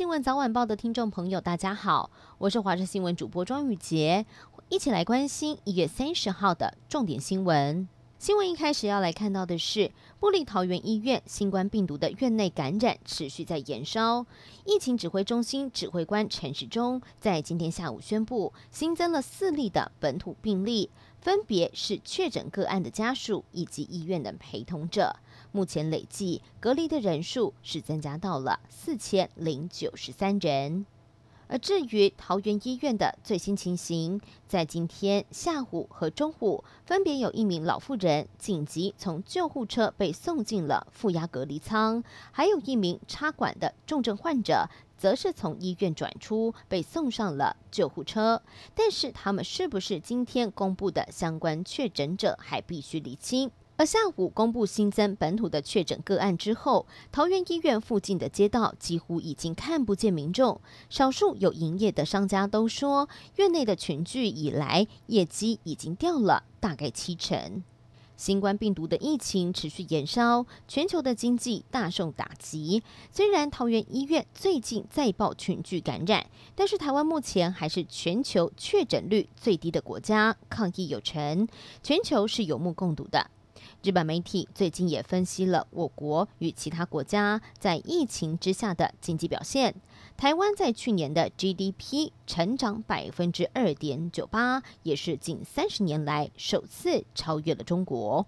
新闻早晚报的听众朋友，大家好，我是华视新闻主播庄雨洁，一起来关心一月三十号的重点新闻。新闻一开始要来看到的是，部立桃园医院新冠病毒的院内感染持续在延烧。疫情指挥中心指挥官陈时中在今天下午宣布，新增了四例的本土病例，分别是确诊个案的家属以及医院的陪同者。目前累计隔离的人数是增加到了四千零九十三人。而至于桃园医院的最新情形，在今天下午和中午，分别有一名老妇人紧急从救护车被送进了负压隔离舱，还有一名插管的重症患者，则是从医院转出，被送上了救护车。但是他们是不是今天公布的相关确诊者，还必须厘清。而下午公布新增本土的确诊个案之后，桃园医院附近的街道几乎已经看不见民众。少数有营业的商家都说，院内的群聚以来，业绩已经掉了大概七成。新冠病毒的疫情持续延烧，全球的经济大受打击。虽然桃园医院最近再爆群聚感染，但是台湾目前还是全球确诊率最低的国家，抗疫有成，全球是有目共睹的。日本媒体最近也分析了我国与其他国家在疫情之下的经济表现。台湾在去年的 GDP 成长百分之二点九八，也是近三十年来首次超越了中国。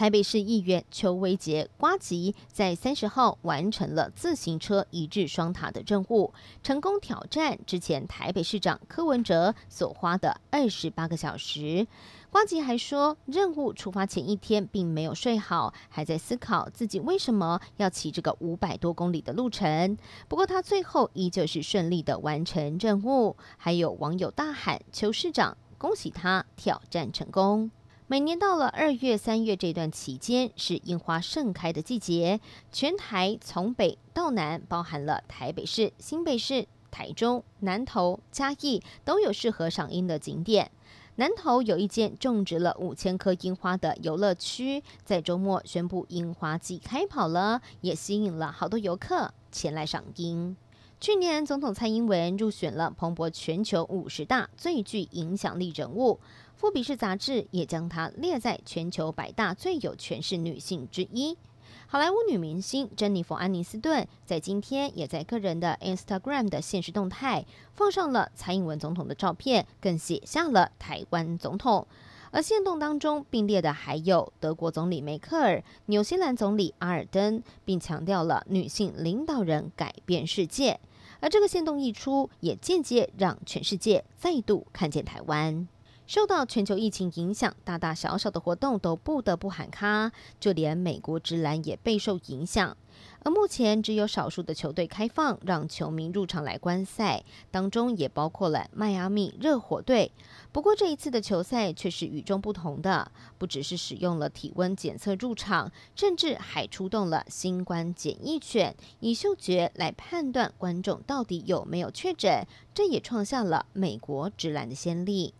台北市议员邱威杰瓜吉在三十号完成了自行车一日双塔的任务，成功挑战之前台北市长柯文哲所花的二十八个小时。瓜吉还说，任务出发前一天并没有睡好，还在思考自己为什么要骑这个五百多公里的路程。不过他最后依旧是顺利的完成任务。还有网友大喊：“邱市长，恭喜他挑战成功！”每年到了二月、三月这段期间，是樱花盛开的季节。全台从北到南，包含了台北市、新北市、台中、南投、嘉义，都有适合赏樱的景点。南投有一间种植了五千棵樱花的游乐区，在周末宣布樱花季开跑了，也吸引了好多游客前来赏樱。去年总统蔡英文入选了彭博全球五十大最具影响力人物。富比士杂志也将她列在全球百大最有权势女性之一。好莱坞女明星珍妮佛·安妮斯顿在今天也在个人的 Instagram 的限时动态放上了蔡英文总统的照片，更写下了台湾总统。而限动当中并列的还有德国总理梅克尔、纽西兰总理阿尔登，并强调了女性领导人改变世界。而这个行动一出，也间接让全世界再度看见台湾。受到全球疫情影响，大大小小的活动都不得不喊卡，就连美国职篮也备受影响。而目前只有少数的球队开放让球迷入场来观赛，当中也包括了迈阿密热火队。不过这一次的球赛却是与众不同的，不只是使用了体温检测入场，甚至还出动了新冠检疫犬，以嗅觉来判断观众到底有没有确诊。这也创下了美国职篮的先例。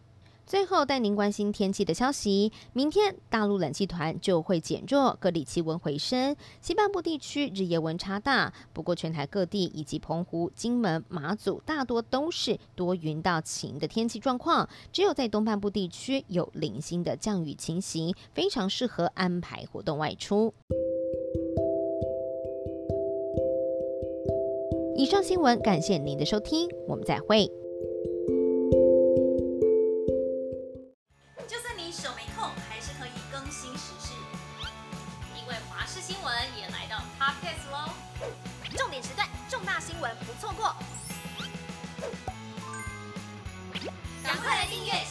最后带您关心天气的消息。明天大陆冷气团就会减弱，各地气温回升。西半部地区日夜温差大，不过全台各地以及澎湖、金门、马祖大多都是多云到晴的天气状况。只有在东半部地区有零星的降雨情形，非常适合安排活动外出。以上新闻，感谢您的收听，我们再会。赶快来到 Podcast 喽。重点时段，重大《新闻早晚报》，记得分享哦。